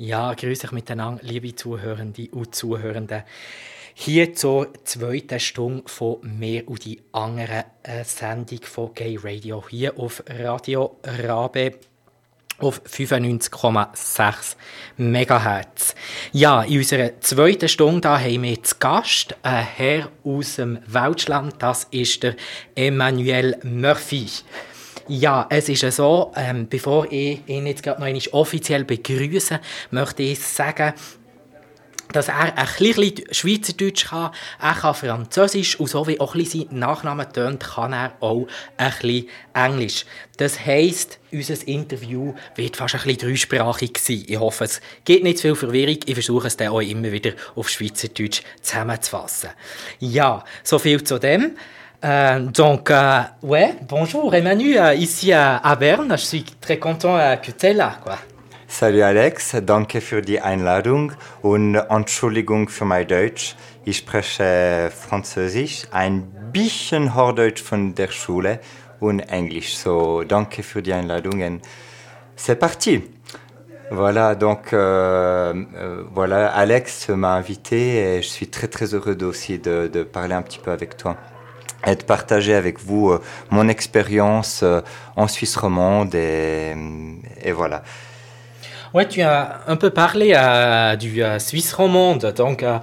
Ja, grüß euch miteinander, liebe Zuhörende und Zuhörende. Hier zur zweiten Stunde von mir und die anderen äh, Sendung von Gay Radio hier auf Radio Rabe auf 95,6 MHz. Ja, in unserer zweiten Stunde haben wir zu Gast einen Herr aus dem Weltschland, das ist der Emmanuel Murphy. Ja, es ist so, ähm, bevor ich ihn jetzt gerade noch offiziell begrüße, möchte ich sagen, dass er ein bisschen Schweizerdeutsch kann, er kann Französisch und so wie auch ein bisschen sein Nachname tönt, kann er auch ein bisschen Englisch. Das heisst, unser Interview wird fast ein bisschen dreisprachig sein. Ich hoffe, es gibt nicht zu viel Verwirrung. Ich versuche es dann auch immer wieder auf Schweizerdeutsch zusammenzufassen. Ja, so viel zu dem. Euh, donc, euh, ouais, bonjour Emmanuel, euh, ici à, Berne. Je suis très content euh, que tu es là. Quoi. Salut Alex, danke für die Einladung und Entschuldigung für mein Deutsch. Ich spreche Französisch, ein bisschen Hochdeutsch von der Schule und Englisch. So, danke für die Einladung c'est parti. Voilà, donc voilà, Alex m'a invité et je suis très très heureux aussi de parler un petit peu avec toi et de partager avec vous euh, mon expérience euh, en Suisse romande et, voilà. Ouais, tu as un peu parlé du Suisse romande. Donc, euh,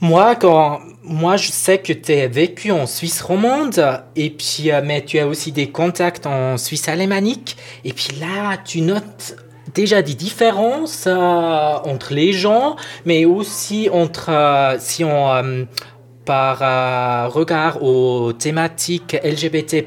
moi, quand, moi, je sais que tu as vécu en Suisse romande, et puis, mais tu as aussi des contacts en Suisse alémanique. Et puis là, tu notes déjà des différences entre les gens, mais aussi entre, si on, par regard aux thématiques LGBT+.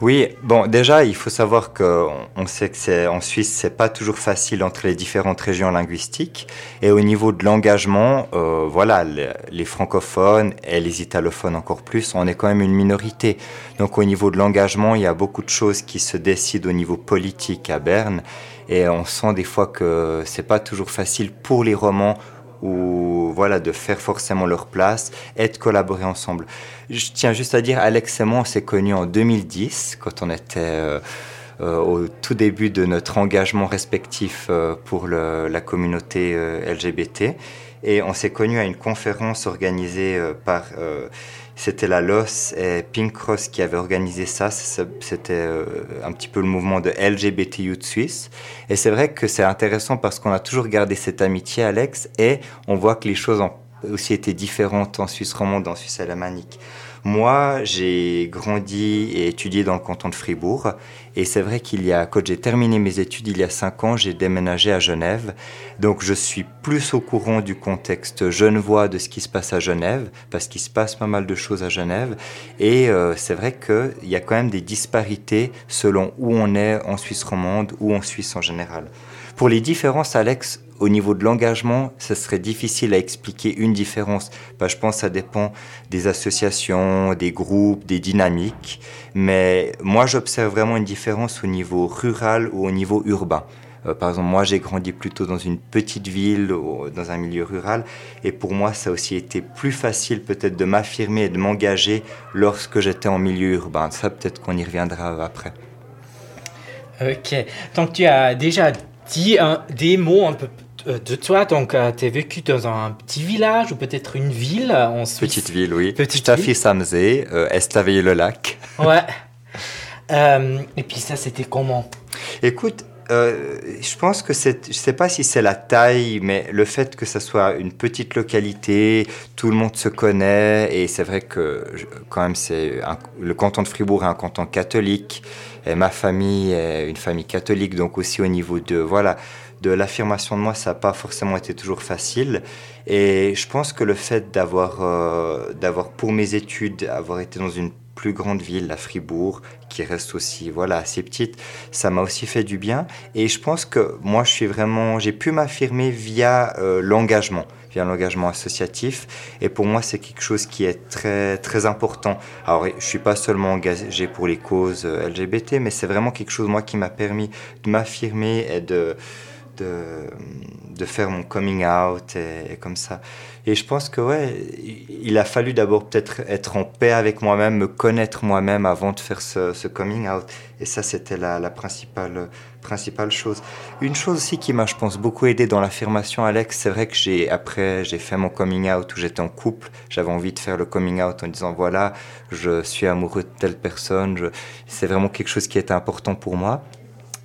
Oui, bon, déjà, il faut savoir qu'on sait que c'est en Suisse, c'est pas toujours facile entre les différentes régions linguistiques. Et au niveau de l'engagement, euh, voilà, les, les, francophones et les italophones encore plus, on est quand même une minorité. Donc, au niveau de l'engagement, il y a beaucoup de choses qui se décident au niveau politique à Berne. Et on sent des fois que c'est pas toujours facile pour les romans ou voilà de faire forcément leur place et de collaborer ensemble. Je tiens juste à dire, Alex et moi, on s'est connus en 2010 quand on était euh, euh, au tout début de notre engagement respectif euh, pour la communauté LGBT et on s'est connus à une conférence organisée par c'était la LOS et Pink Cross qui avait organisé ça. C'était euh, un petit peu le mouvement de LGBTU de Suisse. Et c'est vrai que c'est intéressant parce qu'on a toujours gardé cette amitié, Alex, et on voit que les choses ont aussi été différentes en Suisse romande, en Suisse alémanique. Moi, j'ai grandi et étudié dans le canton de Fribourg. Et c'est vrai qu'il y a, quand j'ai terminé mes études il y a cinq ans, j'ai déménagé à Genève. Donc je suis plus au courant du contexte genevois de ce qui se passe à Genève, parce qu'il se passe pas mal de choses à Genève. Et euh, c'est vrai qu'il y a quand même des disparités selon où on est en Suisse romande ou en Suisse en général. Pour les différences, Alex, au niveau de l'engagement, ce serait difficile à expliquer une différence. Bah, je pense que ça dépend des associations, des groupes, des dynamiques. Mais moi, j'observe vraiment une différence au niveau rural ou au niveau urbain. Euh, par exemple, moi, j'ai grandi plutôt dans une petite ville, ou dans un milieu rural. Et pour moi, ça a aussi été plus facile peut-être de m'affirmer et de m'engager lorsque j'étais en milieu urbain. Ça, peut-être qu'on y reviendra après. Ok. Donc, tu as déjà dit des mots un peu de toi, donc euh, tu as vécu dans un petit village ou peut-être une ville en Suisse? Petite ville, oui. Petite ville. Samsé, euh, Estaville-le-Lac. Ouais. euh, et puis ça, c'était comment? Écoute, euh, je pense que c'est, je sais pas si c'est la taille, mais le fait que ça soit une petite localité, tout le monde se connaît, et c'est vrai que quand même c'est un, le canton de Fribourg est un canton catholique, et ma famille est une famille catholique, donc aussi au niveau de voilà de l'affirmation de moi, ça n'a pas forcément été toujours facile. Et je pense que le fait d'avoir, euh, d'avoir pour mes études, avoir été dans une plus grande ville, la Fribourg, qui reste aussi voilà assez petite, ça m'a aussi fait du bien. Et je pense que moi, je suis vraiment, j'ai pu m'affirmer via euh, l'engagement, via l'engagement associatif. Et pour moi, c'est quelque chose qui est très très important. Alors, je suis pas seulement engagé pour les causes euh, LGBT, mais c'est vraiment quelque chose moi qui m'a permis de m'affirmer et de de, faire mon coming out et, comme ça. Et je pense que ouais, il a fallu d'abord peut-être être en paix avec moi-même, me connaître moi-même avant de faire ce, coming out. Et ça, c'était la, principale, principale chose. Une chose aussi qui m'a, je pense, beaucoup aidé dans l'affirmation, Alex, c'est vrai que j'ai après j'ai fait mon coming out où j'étais en couple. J'avais envie de faire le coming out en disant voilà, je suis amoureux de telle personne. C'est vraiment quelque chose qui était important pour moi.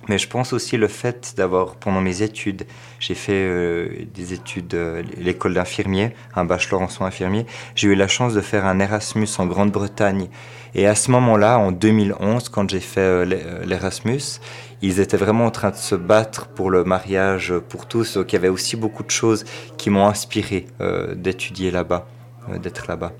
Mais je pense aussi le fait d'avoir, pendant mes études, j'ai fait euh, des études, euh, l'école d'infirmier, un bachelor en soins infirmiers. J'ai eu la chance de faire un Erasmus en Grande-Bretagne. Et à ce moment-là, en 2011, quand j'ai fait euh, l'Erasmus, ils étaient vraiment en train de se battre pour le mariage pour tous. Donc il y avait aussi beaucoup de choses qui m'ont inspiré d'étudier là-bas, d'être là-bas.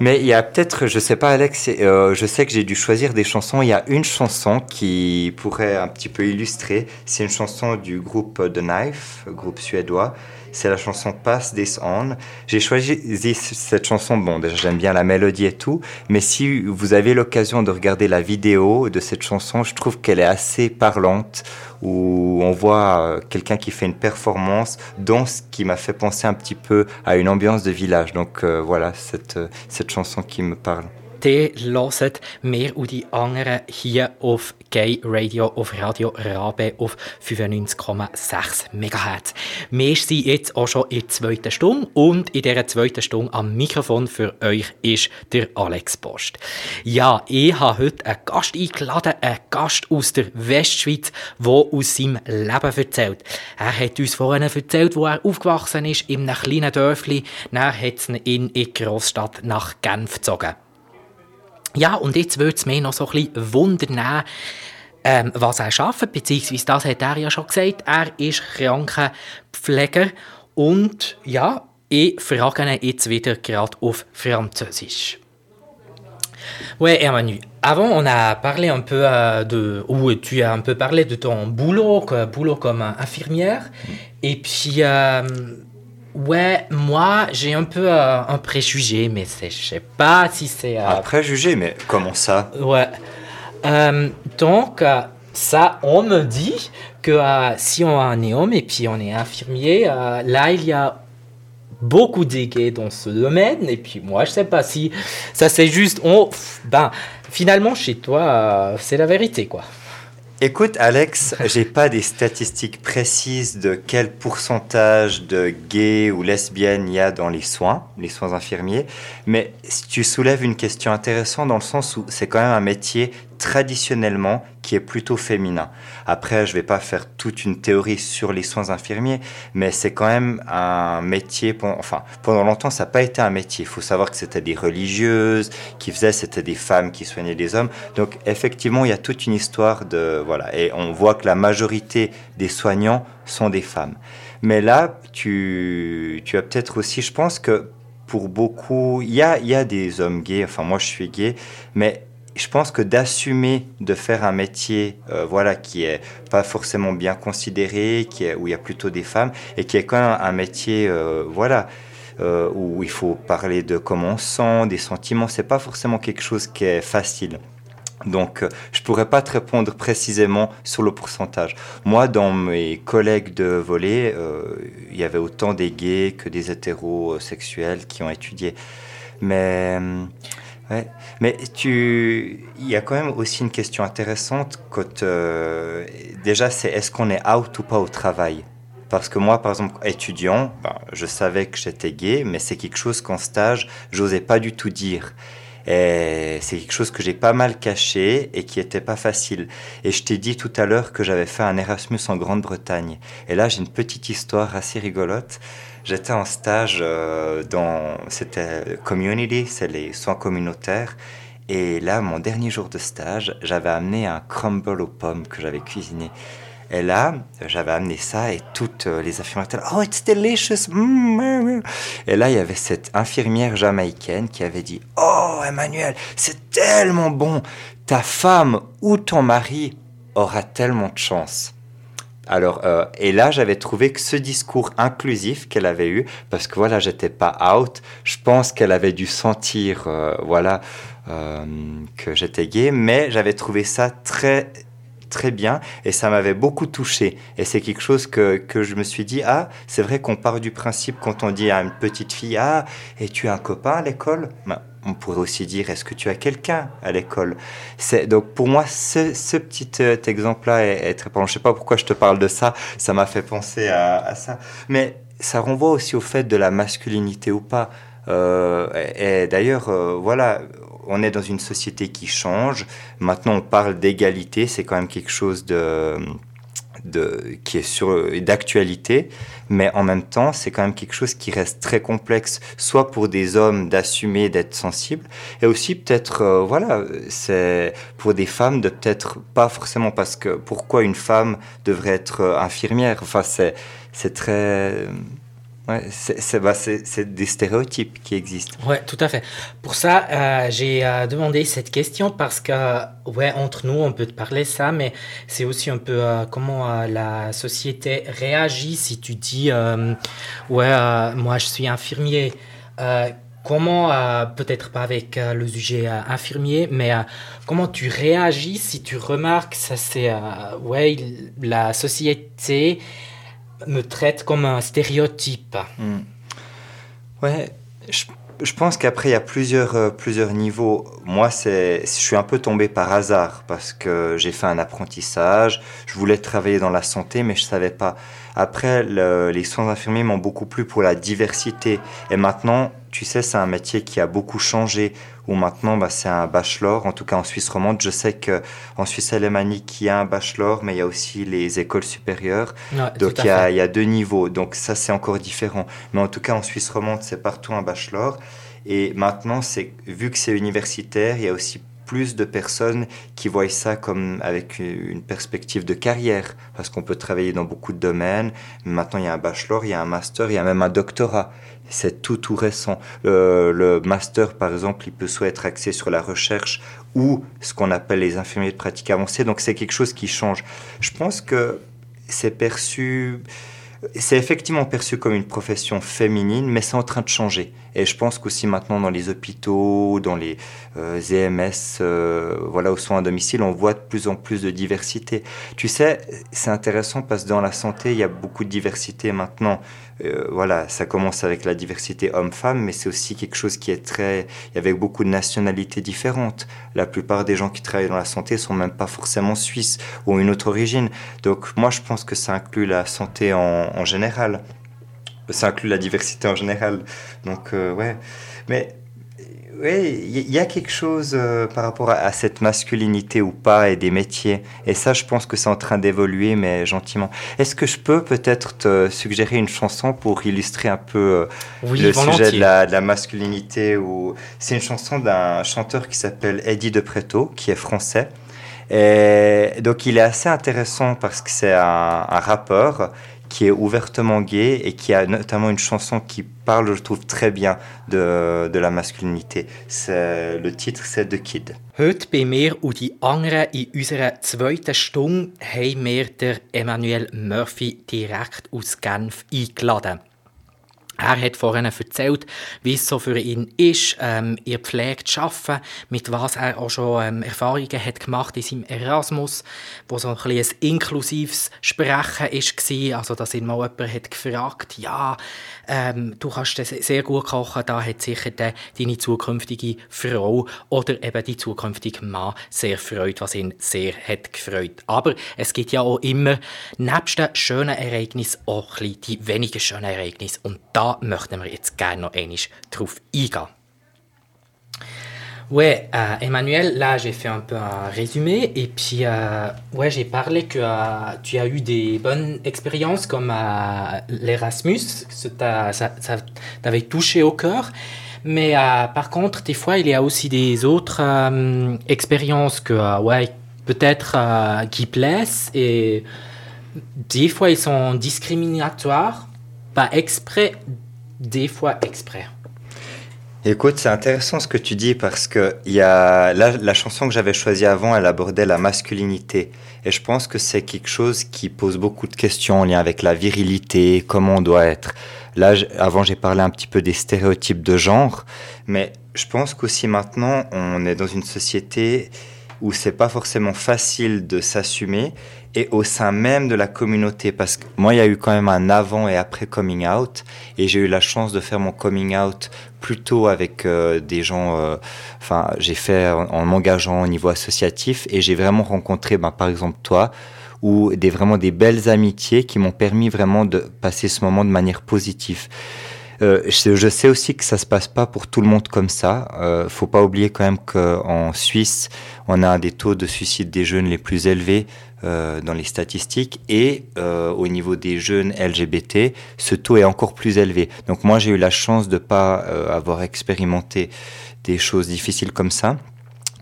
Mais il y a peut-être, je sais pas Alex, euh, je sais que j'ai dû choisir des chansons. Il y a une chanson qui pourrait un petit peu illustrer. C'est une chanson du groupe The Knife, groupe suédois c'est la chanson Pass This On. J'ai choisi cette chanson, bon, déjà j'aime bien la mélodie et tout, mais si vous avez l'occasion de regarder la vidéo de cette chanson, je trouve qu'elle est assez parlante, où on voit euh, quelqu'un qui fait une performance dans ce qui m'a fait penser un petit peu à une ambiance de village. Donc euh, voilà, cette, euh, cette chanson qui me parle. Die hören mehr und die anderen hier auf Gay Radio, auf Radio Rabe auf 95,6 MHz. Wir sind jetzt auch schon in der zweiten Stunde und in dieser zweiten Stunde am Mikrofon für euch ist der Alex Post. Ja, ich habe heute einen Gast eingeladen, einen Gast aus der Westschweiz, der aus seinem Leben erzählt. Er hat uns vorhin erzählt, wo er aufgewachsen ist, in einem kleinen Dörfli. Dann hat es ihn in die Großstadt nach Genf gezogen. Ja, und jetzt würde es mich noch so ein bisschen wundern, ähm, was er arbeitet, beziehungsweise das hat er ja schon gesagt, er ist Krankenpfleger und ja, ich frage ihn jetzt wieder gerade auf Französisch. Ouais, Emmanuel. Avant, on a parlé un peu euh, de, ou tu as un peu parlé de ton boulot, boulot comme infirmière, et puis euh, Ouais, moi, j'ai un peu euh, un préjugé, mais je sais pas si c'est... Euh, un préjugé, mais comment ça? Ouais. Euh, donc, ça, on me dit que si on est un homme et puis on est infirmier, là, il y a beaucoup de gays dans ce domaine. Et puis moi, je sais pas si ça c'est juste... On, ben, finalement, chez toi, c'est la vérité, quoi. Écoute, Alex, j'ai pas des statistiques précises de quel pourcentage de gays ou lesbiennes il y a dans les soins, les soins infirmiers, mais tu soulèves une question intéressante dans le sens où c'est quand même un métier traditionnellement qui est plutôt féminin. Après, je vais pas faire toute une théorie sur les soins infirmiers, mais c'est quand même un métier. Enfin, pendant longtemps, ça n'a pas été un métier. Il faut savoir que c'était des religieuses qui faisaient, c'était des femmes qui soignaient des hommes. Donc, effectivement, il y a toute une histoire de voilà, et on voit que la majorité des soignants sont des femmes. Mais là, tu, tu as peut-être aussi, je pense que pour beaucoup, il y a, il y a des hommes gays, enfin moi je suis gay, mais je pense que d'assumer de faire un métier euh, voilà qui est pas forcément bien considéré qui est, où il y a plutôt des femmes et qui est quand même un métier euh, voilà euh, où il faut parler de comment on sent des sentiments c'est pas forcément quelque chose qui est facile donc, je pourrais pas te répondre précisément sur le pourcentage. Moi, dans mes collègues de volet, il y avait autant des gays que des hétérosexuels qui ont étudié. Mais Ouais. Mais tu, il y a quand même aussi une question intéressante quand euh, déjà c'est est-ce qu'on est out ou pas au travail? Parce que moi, par exemple, étudiant, ben, je savais que j'étais gay, mais c'est quelque chose qu'en stage, j'osais pas du tout dire. Et c'est quelque chose que j'ai pas mal caché et qui était pas facile. Et je t'ai dit tout à l'heure que j'avais fait un Erasmus en Grande-Bretagne. Et là, j'ai une petite histoire assez rigolote. J'étais en stage euh, dans, c'était community, c'est les soins communautaires. Et là, mon dernier jour de stage, j'avais amené un crumble aux pommes que j'avais cuisiné. Et là, j'avais amené ça et toutes euh, les infirmières Oh, it's delicious! Mm, et là, il y avait cette infirmière jamaïcaine qui avait dit Oh, Emmanuel, c'est tellement bon! Ta femme ou ton mari aura tellement de chance. Alors, euh, et là, j'avais trouvé que ce discours inclusif qu'elle avait eu, parce que voilà, j'étais pas out, je pense qu'elle avait dû sentir, euh, voilà, euh, que j'étais gay, mais j'avais trouvé ça très, très bien et ça m'avait beaucoup touché. Et c'est quelque chose que, que je me suis dit, ah, c'est vrai qu'on part du principe quand on dit à une petite fille, ah, et tu as un copain à l'école? Ben, on pourrait aussi dire est-ce que tu as quelqu'un à l'école? Donc pour moi ce, petit euh, exemple-là est, très important. Je sais pas pourquoi je te parle de ça, ça m'a fait penser à, à, ça, mais ça renvoie aussi au fait de la masculinité ou pas. Euh, et, d'ailleurs, euh, voilà, on est dans une société qui change. Maintenant, on parle d'égalité, c'est quand même quelque chose de qui est sur d'actualité, mais en même temps, c'est quand même quelque chose qui reste très complexe, soit pour des hommes d'assumer d'être sensibles, et aussi peut-être, euh, voilà, c'est pour des femmes de peut-être pas forcément parce que pourquoi une femme devrait être euh, infirmière? Enfin, c'est c'est très Ouais, bah, c'est des stéréotypes qui existent. Oui, tout à fait. Pour ça, euh, j'ai euh, demandé cette question parce que, ouais, entre nous, on peut te parler ça, mais c'est aussi un peu euh, comment la société réagit si tu dis, ouais, moi je suis infirmier. comment, peut-être pas avec le sujet infirmier, mais comment tu réagis si tu remarques, ça c'est, ouais, la société me traite comme un stéréotype. Hmm. Ouais, je, je pense qu'après, il y a plusieurs, euh, plusieurs niveaux. Moi, je suis un peu tombé par hasard parce que j'ai fait un apprentissage. Je voulais travailler dans la santé, mais je ne savais pas. Après, les soins infirmiers m'ont beaucoup plu pour la diversité. Et maintenant, tu sais, c'est un métier qui a beaucoup changé, où maintenant, bah, c'est un bachelor, en tout cas en Suisse romande. Je sais qu'en Suisse alémanique, il y a un bachelor, mais il y a aussi les écoles supérieures. Donc, il y, a, il y, a, deux niveaux. Donc, ça, c'est encore différent. Mais en tout cas, en Suisse romande, c'est partout un bachelor. Et maintenant, c'est vu que c'est universitaire, il y a aussi plus de personnes qui voient ça comme avec une perspective de carrière, parce qu'on peut travailler dans beaucoup de domaines. Maintenant, il y a un bachelor, il y a un master, il y a même un doctorat. C'est tout, tout récent. Le, master, par exemple, il peut soit être axé sur la recherche ou ce qu'on appelle les infirmiers de pratique avancée. Donc, c'est quelque chose qui change. Je pense que c'est perçu c'est effectivement perçu comme une profession féminine, mais c'est en train de changer. Et je pense qu'aussi maintenant dans les hôpitaux, dans les euh, EMS, euh, voilà, aux soins à domicile, on voit de plus en plus de diversité. Tu sais, c'est intéressant parce que dans la santé, il y a beaucoup de diversité maintenant. Euh, voilà, ça commence avec la diversité homme-femme, mais c'est aussi quelque chose qui est très, avec beaucoup de nationalités différentes. La plupart des gens qui travaillent dans la santé sont même pas forcément suisses ou ont une autre origine. Donc moi, je pense que ça inclut la santé en général. Ça inclut la diversité en général. Donc euh, ouais, mais oui, il y a quelque chose euh, par rapport à, cette masculinité ou pas et des métiers. Et ça, je pense que c'est en train d'évoluer, mais gentiment. Est-ce que je peux peut-être te suggérer une chanson pour illustrer un peu euh, le sujet de la, masculinité ou... C'est une chanson d'un chanteur qui s'appelle Eddie De Preto, qui est français. Et donc, il est assez intéressant parce que c'est un, un rappeur qui est ouvertement gay et qui a notamment une chanson qui parle, je trouve, très bien de, de la masculinité. Le titre, c'est The Kid. Heute bei mir und die anderen in unserer zweiten Stunde haben wir Emmanuel Murphy direkt aus Genf eingeladen. Er hat vorhin erzählt, wie es so für ihn ist, ähm, ihr Pflege zu arbeiten, mit was er auch schon ähm, Erfahrungen hat gemacht in seinem Erasmus, wo so ein, ein inklusives Sprechen war. Also, dass ihn mal jemand hat gefragt, ja, ähm, du kannst sehr gut kochen, da hat sicher de, deine zukünftige Frau oder eben die zukünftige Mann sehr freut, was ihn sehr hat gefreut. Aber es gibt ja auch immer, nebst den schönen Ereignissen, auch die weniger schönen Ereignisse. Und da möchten wir jetzt gerne noch einmal drauf. Ouais, euh, Emmanuel, là j'ai fait un peu un résumé et puis euh, ouais j'ai parlé que euh, tu as eu des bonnes expériences comme l'Erasmus, ça, ça t'avait touché au cœur. Mais par contre, des fois, il y a aussi des autres expériences que ouais peut-être qui plaisent et des fois ils sont discriminatoires, exprès des fois exprès. Écoute, c'est intéressant ce que tu dis parce que y a, la, chanson que j'avais choisie avant, elle abordait la masculinité. Et je pense que c'est quelque chose qui pose beaucoup de questions en lien avec la virilité, comment on doit être. Là, avant, j'ai parlé un petit peu des stéréotypes de genre, mais je pense qu'aussi maintenant, on est dans une société où c'est pas forcément facile de s'assumer et au sein même de la communauté parce que moi il y a eu quand même un avant et après coming out et j'ai eu la chance de faire mon coming out plutôt avec euh, des gens euh, enfin j'ai fait en, m'engageant au niveau associatif et j'ai vraiment rencontré ben, par exemple toi ou des vraiment des belles amitiés qui m'ont permis vraiment de passer ce moment de manière positive. Euh, je, sais aussi que ça se passe pas pour tout le monde comme ça. Euh, faut pas oublier quand même qu'en Suisse, on a des taux de suicide des jeunes les plus élevés euh, dans les statistiques et euh, au niveau des jeunes LGBT, ce taux est encore plus élevé. Donc moi, j'ai eu la chance de pas avoir expérimenté des choses difficiles comme ça.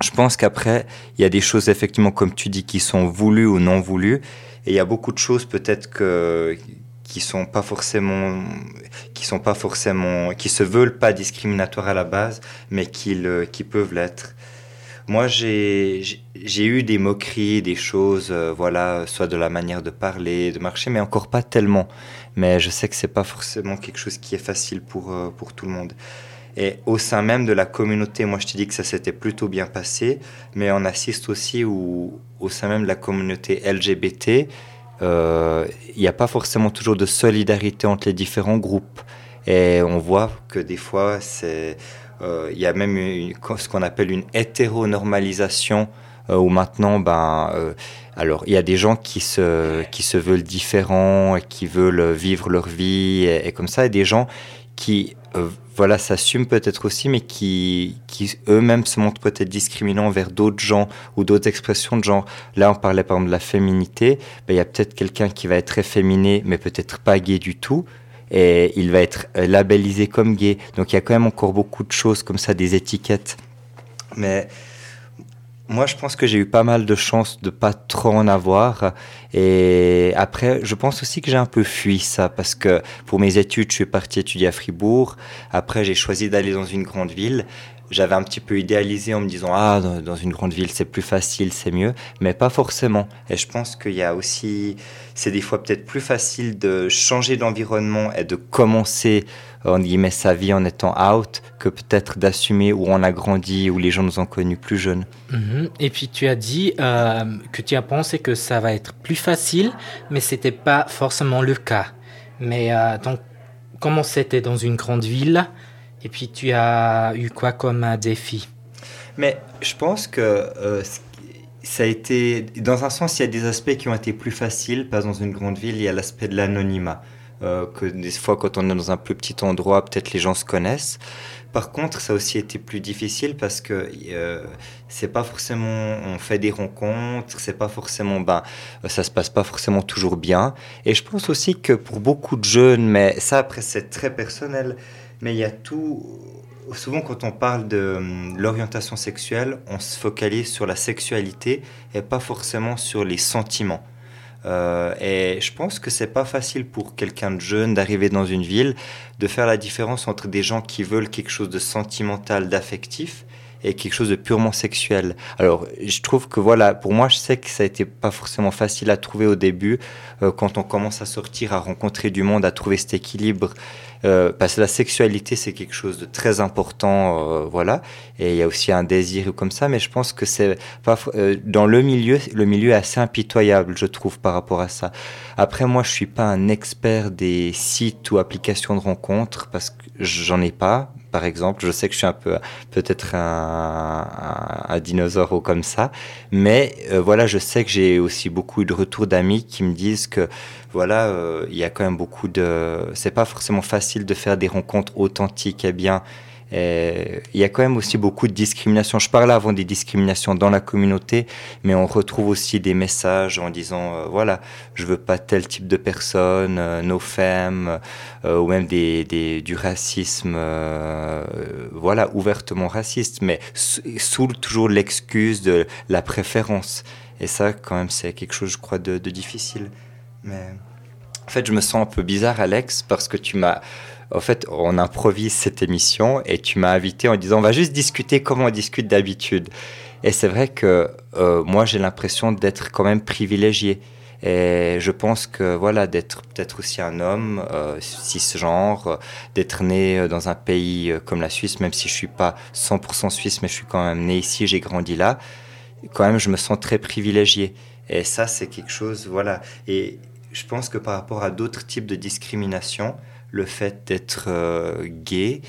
Je pense qu'après, il y a des choses effectivement, comme tu dis, qui sont voulues ou non voulues, et il y a beaucoup de choses peut-être que qui sont pas forcément qui sont pas forcément qui se veulent pas discriminatoires à la base mais qui le, qui peuvent l'être. Moi j'ai eu des moqueries des choses euh, voilà soit de la manière de parler de marcher mais encore pas tellement. Mais je sais que c'est pas forcément quelque chose qui est facile pour euh, pour tout le monde. Et au sein même de la communauté, moi je te dis que ça s'était plutôt bien passé, mais on assiste aussi où, au sein même de la communauté LGBT, il n'y a pas forcément toujours de solidarité entre les différents groupes. Et on voit que des fois, c'est, euh, il y a même ce qu'on appelle une hétéronormalisation, euh, où maintenant, ben, euh, alors il y a des gens qui se, qui se veulent différents, et qui veulent vivre leur vie, et, et comme ça, et des gens qui euh, voilà, s'assument peut-être aussi, mais qui, qui eux-mêmes se montrent peut-être discriminants vers d'autres gens ou d'autres expressions de genre. Là, on parlait par exemple de la féminité. Ben, il y a peut-être quelqu'un qui va être très féminé, mais peut-être pas gay du tout. Et il va être euh, labellisé comme gay. Donc il y a quand même encore beaucoup de choses comme ça, des étiquettes. Mais moi, je pense que j'ai eu pas mal de chance de pas trop en avoir. Et après, je pense aussi que j'ai un peu fui ça parce que pour mes études, je suis parti étudier à Fribourg. Après, j'ai choisi d'aller dans une grande ville. J'avais un petit peu idéalisé en me disant ah dans une grande ville c'est plus facile c'est mieux mais pas forcément et je pense qu'il y a aussi c'est des fois peut-être plus facile de changer d'environnement et de commencer on guillemets sa vie en étant out que peut-être d'assumer où on a grandi, où les gens nous ont connus plus jeunes. Mhm. Et puis tu as dit euh, que tu as pensé que ça va être plus facile, mais c'était pas forcément le cas. Mais euh, donc, comment c'était dans une grande ville? Et puis tu as eu quoi comme un défi? Mais je pense que euh, ça a été, dans un sens, il y a des aspects qui ont été plus faciles, pas dans une grande ville, il y a l'aspect de l'anonymat. Euh, que des fois quand on est dans un plus petit endroit, peut-être les gens se connaissent. Par contre, ça a aussi été plus difficile parce que euh, c'est pas forcément on fait des rencontres, c'est pas forcément ben ça se passe pas forcément toujours bien. Et je pense aussi que pour beaucoup de jeunes, mais ça après c'est très personnel, mais il y a tout. Souvent, quand on parle de hum, l'orientation sexuelle, on se focalise sur la sexualité et pas forcément sur les sentiments. Euh, et je pense que c'est pas facile pour quelqu'un de jeune d'arriver dans une ville, de faire la différence entre des gens qui veulent quelque chose de sentimental, d'affectif, et quelque chose de purement sexuel. Alors, je trouve que voilà, pour moi, je sais que ça a été pas forcément facile à trouver au début, euh, quand on commence à sortir, à rencontrer du monde, à trouver cet équilibre euh, parce que la sexualité, c'est quelque chose de très important, euh, voilà. Et il y a aussi un désir comme ça, mais je pense que c'est pas dans le milieu, le milieu est assez impitoyable, je trouve, par rapport à ça. Après, moi, je suis pas un expert des sites ou applications de rencontres parce que j'en ai pas par exemple. Je sais que je suis un peu peut-être un, dinosaure ou comme ça, mais euh, voilà, je sais que j'ai aussi beaucoup de retours d'amis qui me disent que voilà, euh, il y a quand même beaucoup de. C'est pas forcément facile de faire des rencontres authentiques et bien il y a quand même aussi beaucoup de discrimination. Je parlais avant des discriminations dans la communauté, mais on retrouve aussi des messages en disant euh, voilà, je veux pas tel type de personne, euh, nos femmes, euh, ou même des, du racisme, voilà, ouvertement raciste, mais sous toujours l'excuse de la préférence. Et ça, quand même, c'est quelque chose, je crois, de, difficile. En fait, je me sens un peu bizarre, Alex, parce que tu m'as en fait, on improvise cette émission et tu m'as invité en disant on va juste discuter comme on discute d'habitude. Et c'est vrai que euh, moi, j'ai l'impression d'être quand même privilégié. Et je pense que voilà, d'être peut-être aussi un homme euh, cisgenre, d'être né dans un pays euh, comme la Suisse, même si je suis pas 100% suisse, mais je suis quand même né ici, j'ai grandi là quand même, je me sens très privilégié. Et ça, c'est quelque chose, voilà. Et je pense que par rapport à d'autres types de discrimination, le fait d'être euh, gay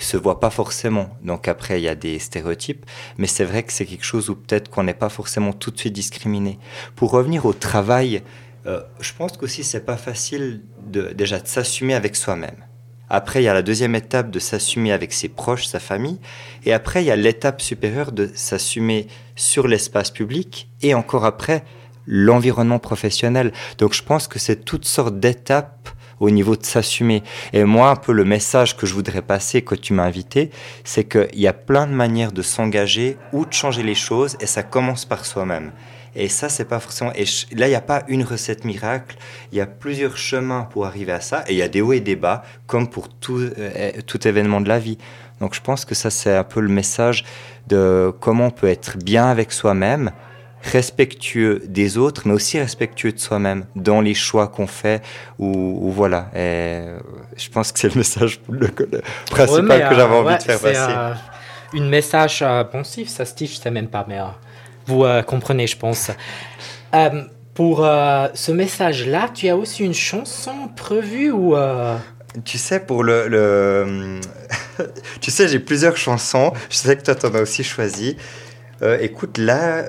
se voit pas forcément. Donc après, il y a des stéréotypes, mais c'est vrai que c'est quelque chose où peut-être qu'on n'est pas forcément tout de suite discriminé. Pour revenir au travail, euh, je pense qu'aussi c'est pas facile de, déjà de s'assumer avec soi-même. Après, il y a la deuxième étape de s'assumer avec ses proches, sa famille. Et après, il y a l'étape supérieure de s'assumer sur l'espace public. Et encore après, l'environnement professionnel. Donc je pense que c'est toutes sortes d'étapes au niveau de s'assumer. Et moi, un peu le message que je voudrais passer, que tu m'as invité, c'est qu'il y a plein de manières de s'engager ou de changer les choses, et ça commence par soi-même. Et ça, c'est pas forcément. Et là, il n'y a pas une recette miracle. Il y a plusieurs chemins pour arriver à ça. Et il y a des hauts et des bas, comme pour tout, euh, tout événement de la vie. Donc, je pense que ça, c'est un peu le message de comment on peut être bien avec soi-même, respectueux des autres, mais aussi respectueux de soi-même dans les choix qu'on fait. Ou, voilà. Et je pense que c'est le message le, principal que j'avais envie de faire passer. Euh, une message euh, pensif, ça se dit, je sais même pas, mais vous euh, comprenez, je pense. Euh, pour euh, ce message-là, tu as aussi une chanson prévue ou Tu sais, pour le... le... tu sais, j'ai plusieurs chansons. Je sais que toi, tu en as aussi choisi. Écoute, là,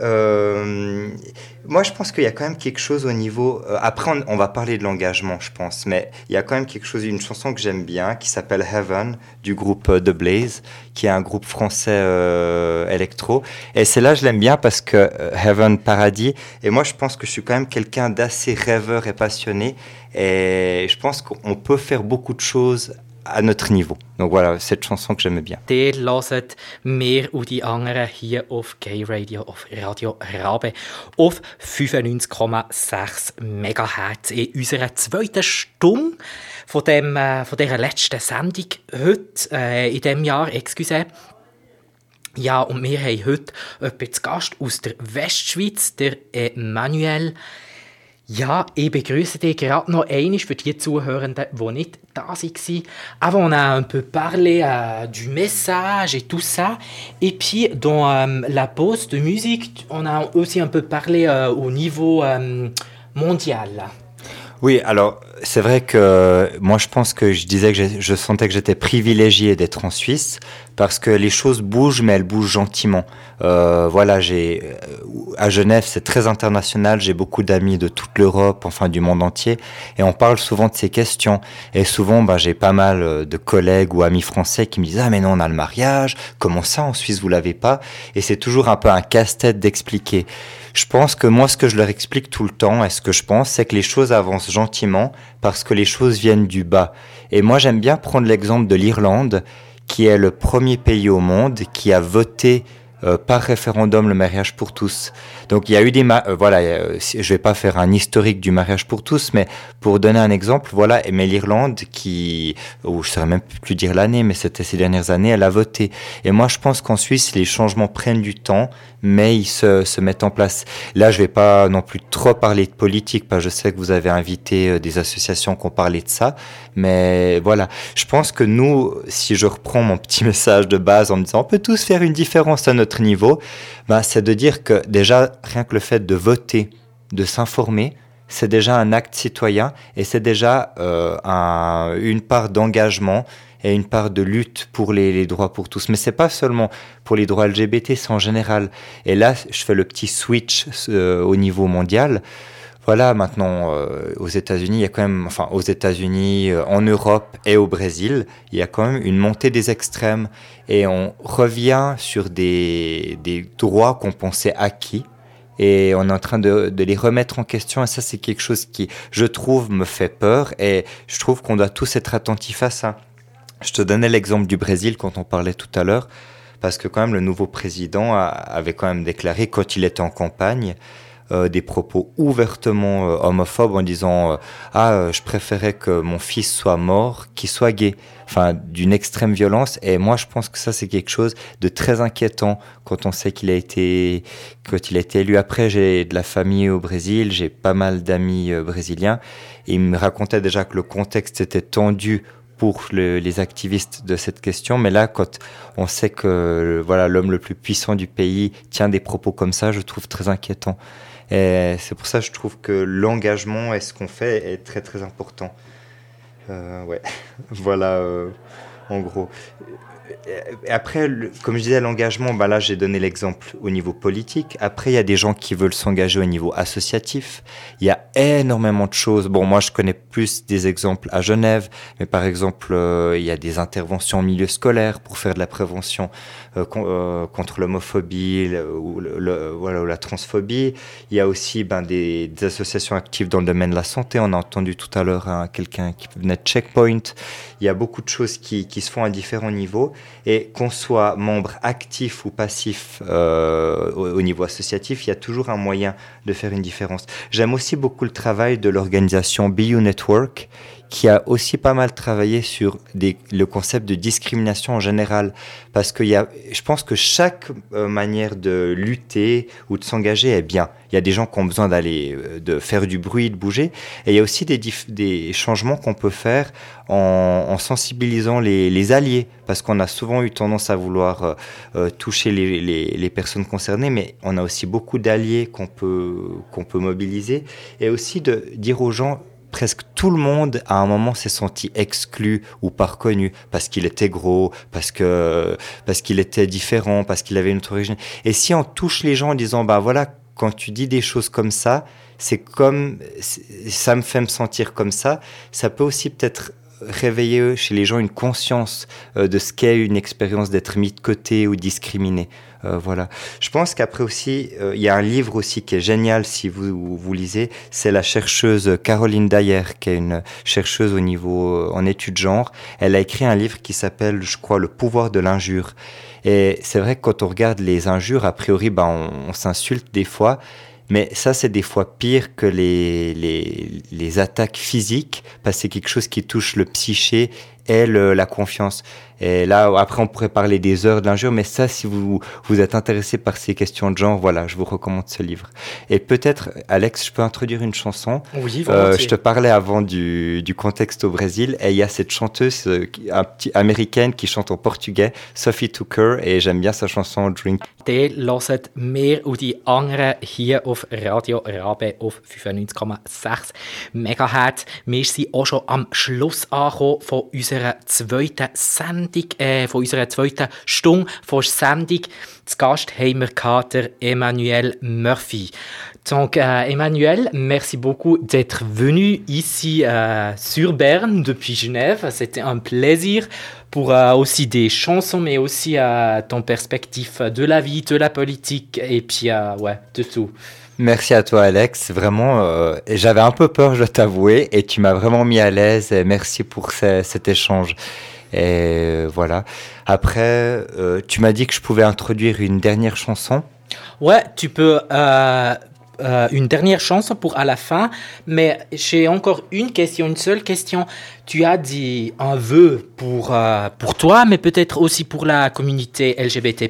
moi, je pense qu'il y a quand même quelque chose au niveau. Euh, après, on, va parler de l'engagement, je pense, mais il y a quand même quelque chose, une chanson que j'aime bien qui s'appelle Heaven du groupe euh, The Blaze, qui est un groupe français euh, électro. Et c'est là je l'aime bien parce que Heaven, paradis. Et moi, je pense que je suis quand même quelqu'un d'assez rêveur et passionné. Et je pense qu'on peut faire beaucoup de choses à notre niveau. Donc voilà, cette chanson que j'aime bien. Ihr hört mehr und die anderen hier auf Gay Radio, auf Radio Rabe, auf 95,6 MHz in unserer zweiten Stunde von, dem, äh, von dieser letzten Sendung heute, äh, in diesem Jahr, excuse. Ja, und wir haben heute jemanden zu Gast aus der Westschweiz, der Emmanuel. Ja, ich begrüße dich gerade noch einmal für die Zuhörenden, die nicht da waren. Avant, on a un peu parlé euh, du message et tout ça. Et puis, dans euh, la pause de musique, on a aussi un peu parlé euh, au niveau mondial. Oui, alors c'est vrai que moi je pense que je disais que je sentais que j'étais privilégié d'être en Suisse parce que les choses bougent, mais elles bougent gentiment. Euh, voilà, j'ai euh, à Genève, c'est très international. J'ai beaucoup d'amis de toute l'Europe, enfin du monde entier, et on parle souvent de ces questions. Et souvent, ben, j'ai pas mal euh, de collègues ou amis français qui me disent ah mais non, on a le mariage. Comment ça en Suisse vous l'avez pas? Et c'est toujours un peu un casse-tête d'expliquer. Je pense que moi, ce que je leur explique tout le temps, et ce que je pense, c'est que les choses avancent gentiment parce que les choses viennent du bas. Et moi, j'aime bien prendre l'exemple de l'Irlande qui est le premier pays au monde qui a voté euh, par référendum le mariage pour tous. Donc il y a eu des euh, voilà, euh, je vais pas faire un historique du mariage pour tous, mais pour donner un exemple, voilà, mais l'Irlande qui, ou je saurais même plus dire l'année, mais c'était ces dernières années, elle a voté. Et moi je pense qu'en Suisse les changements prennent du temps, mais ils se, mettent en place. Là je vais pas non plus trop parler de politique, parce que je sais que vous avez invité des associations qui ont parlé de ça, mais voilà, je pense que nous, si je reprends mon petit message de base en disant on peut tous faire une différence à notre niveau, bah, c'est de dire que déjà, rien que le fait de voter, de s'informer, c'est déjà un acte citoyen et c'est déjà euh, un, une part d'engagement et une part de lutte pour les, droits pour tous. Mais c'est pas seulement pour les droits LGBT, c'est en général. Et là, je fais le petit switch euh, au niveau mondial. Voilà, maintenant, euh, aux États-Unis, il y a quand même, enfin, aux États-Unis, euh, en Europe et au Brésil, il y a quand même une montée des extrêmes et on revient sur des, des droits qu'on pensait acquis et on est en train de, de, les remettre en question et ça, c'est quelque chose qui, je trouve, me fait peur et je trouve qu'on doit tous être attentifs à ça. Je te donnais l'exemple du Brésil quand on parlait tout à l'heure parce que quand même le nouveau président avait quand même déclaré quand il était en campagne euh, des propos ouvertement euh, homophobes en disant euh, ah je préférais que mon fils soit mort qu'il soit gay. Enfin d'une extrême violence. Et moi je pense que ça c'est quelque chose de très inquiétant quand on sait qu'il a été quand il a été élu. Après j'ai de la famille au Brésil j'ai pas mal d'amis brésiliens. Et ils me racontaient déjà que le contexte était tendu pour les activistes de cette question, mais là, quand on sait que voilà l'homme le plus puissant du pays tient des propos comme ça, je trouve très inquiétant. Et c'est pour ça que je trouve que l'engagement et ce qu'on fait est très très important. Euh, ouais, voilà, euh, en gros. Après, comme je disais, l'engagement, bah là j'ai donné l'exemple au niveau politique. Après, il y a des gens qui veulent s'engager au niveau associatif. Il y a énormément de choses. Bon, moi je connais plus des exemples à Genève, mais par exemple, euh, il y a des interventions en milieu scolaire pour faire de la prévention euh, euh, contre l'homophobie ou, la transphobie. Il y a aussi ben, des, associations actives dans le domaine de la santé. On a entendu tout à l'heure hein, quelqu'un qui venait de Checkpoint. Il y a beaucoup de choses qui, se font à différents niveaux. Et qu'on soit membre actif ou passif euh, au, niveau associatif, il y a toujours un moyen de faire une différence. J'aime aussi beaucoup le travail de l'organisation BU Network, qui a aussi pas mal travaillé sur le concept de discrimination en général. Parce que y a, je pense que chaque euh, manière de lutter ou de s'engager est bien. Il y a des gens qui ont besoin d'aller, euh, de faire du bruit, de bouger. Et il y a aussi des, changements qu'on peut faire en, en sensibilisant les, alliés. Parce qu'on a souvent eu tendance à vouloir euh, toucher les, personnes concernées, mais on a aussi beaucoup d'alliés qu'on peut mobiliser. Et aussi de dire aux gens, presque tout le monde à un moment s'est senti exclu ou pas reconnu parce qu'il était gros, parce que parce qu'il était différent, parce qu'il avait une autre origine. Et si on touche les gens en disant bah voilà quand tu dis des choses comme ça, c'est comme ça me fait me sentir comme ça, ça peut aussi peut-être réveiller chez les gens une conscience euh, de ce qu'est une expérience d'être mis de côté ou discriminé. Euh, voilà. Je pense qu'après aussi, euh, il y a un livre aussi qui est génial si vous vous lisez. C'est la chercheuse Caroline Dayer, qui est une chercheuse au niveau en études genre. Elle a écrit un livre qui s'appelle, je crois, Le pouvoir de l'injure. Et c'est vrai que quand on regarde les injures, a priori, ben, on s'insulte des fois. Mais ça, c'est des fois pire que les, les, attaques physiques, parce que c'est quelque chose qui touche le psyché et la confiance. Et là, après, on pourrait parler des heures de l'injure, mais ça, si vous, vous êtes intéressé par ces questions de genre, voilà, je vous recommande ce livre. Et peut-être, Alex, je peux introduire une chanson. Oui, euh, Je te parlais avant du, du contexte au Brésil, et il y a cette chanteuse euh, un petit, américaine qui chante en portugais, Sophie Tucker, et j'aime bien sa chanson Drink. Die mehr und die anderen hier auf Radio Rabe auf 95,6 MHz. Wir sind auch schon am Schluss angekommen von unserer zweiten Sendung. Sendung, äh, von unserer Stunde von Sendung. Zu Gast haben wir Emmanuel Murphy. Donc, euh, Emmanuel, merci beaucoup d'être venu ici euh, sur Berne depuis Genève. C'était un plaisir pour euh, aussi des chansons, mais aussi euh, ton perspective de la vie, de la politique et puis euh, ouais, de tout. Merci à toi, Alex. Vraiment, j'avais un peu peur, je dois t'avouer, et tu m'as vraiment mis à l'aise. Merci pour ce, cet échange. Et voilà. Après, euh, tu m'as dit que je pouvais introduire une dernière chanson. Ouais, tu peux. Euh, euh, une dernière chanson pour à la fin, mais j'ai encore une question, une seule question. Tu as dit un vœu pour, pour toi, mais peut-être aussi pour la communauté LGBT.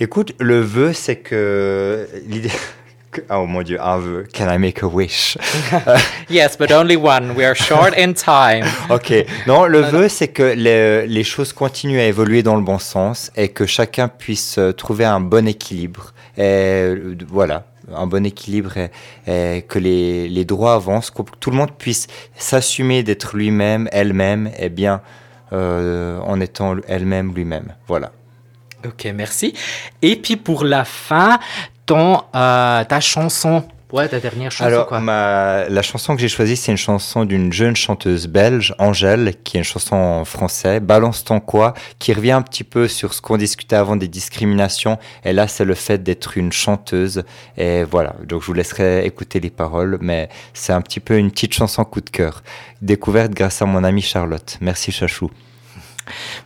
Écoute, le vœu, c'est que l'idée. Oh mon Dieu, un vœu. Can I make a wish? yes, but only one. We are short in time. ok. Non, le vœu, c'est que les, les, choses continuent à évoluer dans le bon sens et que chacun puisse euh, trouver un bon équilibre. Et euh, voilà, un bon équilibre et, et que les, les, droits avancent, que tout le monde puisse s'assumer d'être lui-même, elle-même, et bien euh, en étant elle-même, lui-même. Voilà. Ok, merci. Et puis pour la fin, ton, euh, ta chanson. Ouais, ta dernière chanson. Alors, quoi. Ma, la chanson que j'ai choisie, c'est une chanson d'une jeune chanteuse belge, Angèle, qui est une chanson en français, Balance ton quoi, qui revient un petit peu sur ce qu'on discutait avant des discriminations. Et là, c'est le fait d'être une chanteuse. Et voilà. Donc, je vous laisserai écouter les paroles, mais c'est un petit peu une petite chanson coup de cœur, découverte grâce à mon amie Charlotte. Merci, Chachou.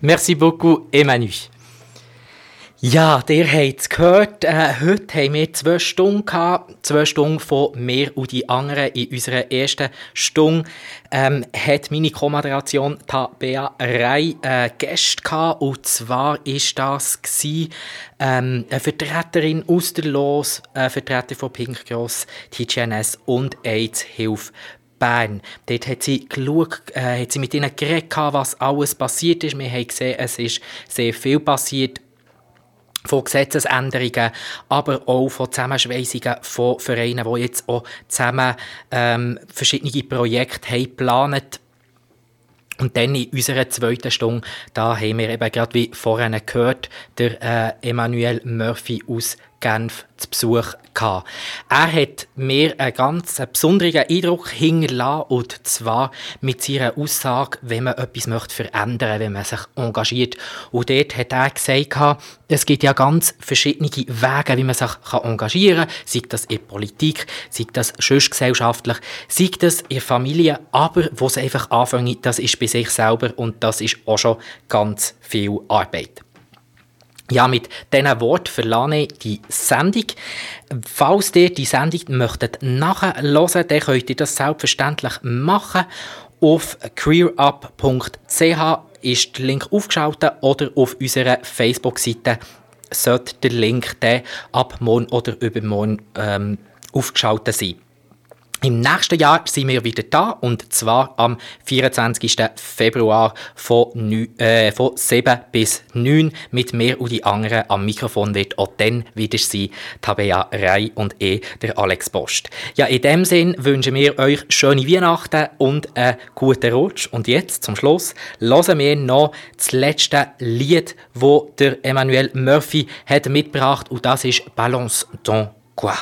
Merci beaucoup, Emmanuel. Ja, ihr habt es gehört. Äh, heute haben wir zwei Stunden gehabt. Zwei Stunden von mir und die anderen. In unserer ersten Stunde ähm, hat meine Co-Moderation Tabea Rei äh, Gäste gehabt. Und zwar ist das gewesen, ähm, eine Vertreterin aus der LOS, ein Vertreter von Pink Cross, TGNS und AIDS Hilfe Bern. Dort hat sie, geschaut, äh, hat sie mit ihnen geredet, was alles passiert ist. Wir haben gesehen, es ist sehr viel passiert von Gesetzesänderungen, aber auch von Zusammenschweisungen von Vereinen, die jetzt auch zusammen ähm, verschiedene Projekte haben geplant. Und dann in unserer zweiten Stunde, da haben wir eben gerade wie vorhin gehört, der äh, Emmanuel Murphy aus Genf zu Besuch gehabt. Er hat mir einen ganz besonderen Eindruck hinterlassen, und zwar mit seiner Aussage, wenn man etwas möchte verändern wenn man sich engagiert. Und dort hat er gesagt, es gibt ja ganz verschiedene Wege, wie man sich engagieren kann, sei das in Politik, sei das sonst gesellschaftlich, sei das in Familie, aber wo es einfach anfängt, das ist bei sich selber und das ist auch schon ganz viel Arbeit. Ja, mit diesen Worten verlasse ich die Sendung. Falls ihr die Sendung möchtet nachhören, dann könnt ihr das selbstverständlich machen. Auf careerup.ch ist der Link aufgeschaltet oder auf unserer Facebook-Seite sollte der Link dann ab morgen oder übermorgen ähm, aufgeschaltet sein. Im nächsten Jahr sind wir wieder da und zwar am 24. Februar von, 9, äh, von 7 bis 9 mit mir und die anderen. Am Mikrofon wird auch dann wieder sein Tabea Rei und eh der Alex Post. Ja, in dem Sinn wünschen wir euch schöne Weihnachten und einen guten Rutsch. Und jetzt zum Schluss hören wir noch das letzte Lied, wo der Emmanuel Murphy hat mitgebracht und das ist Balance ton quoi.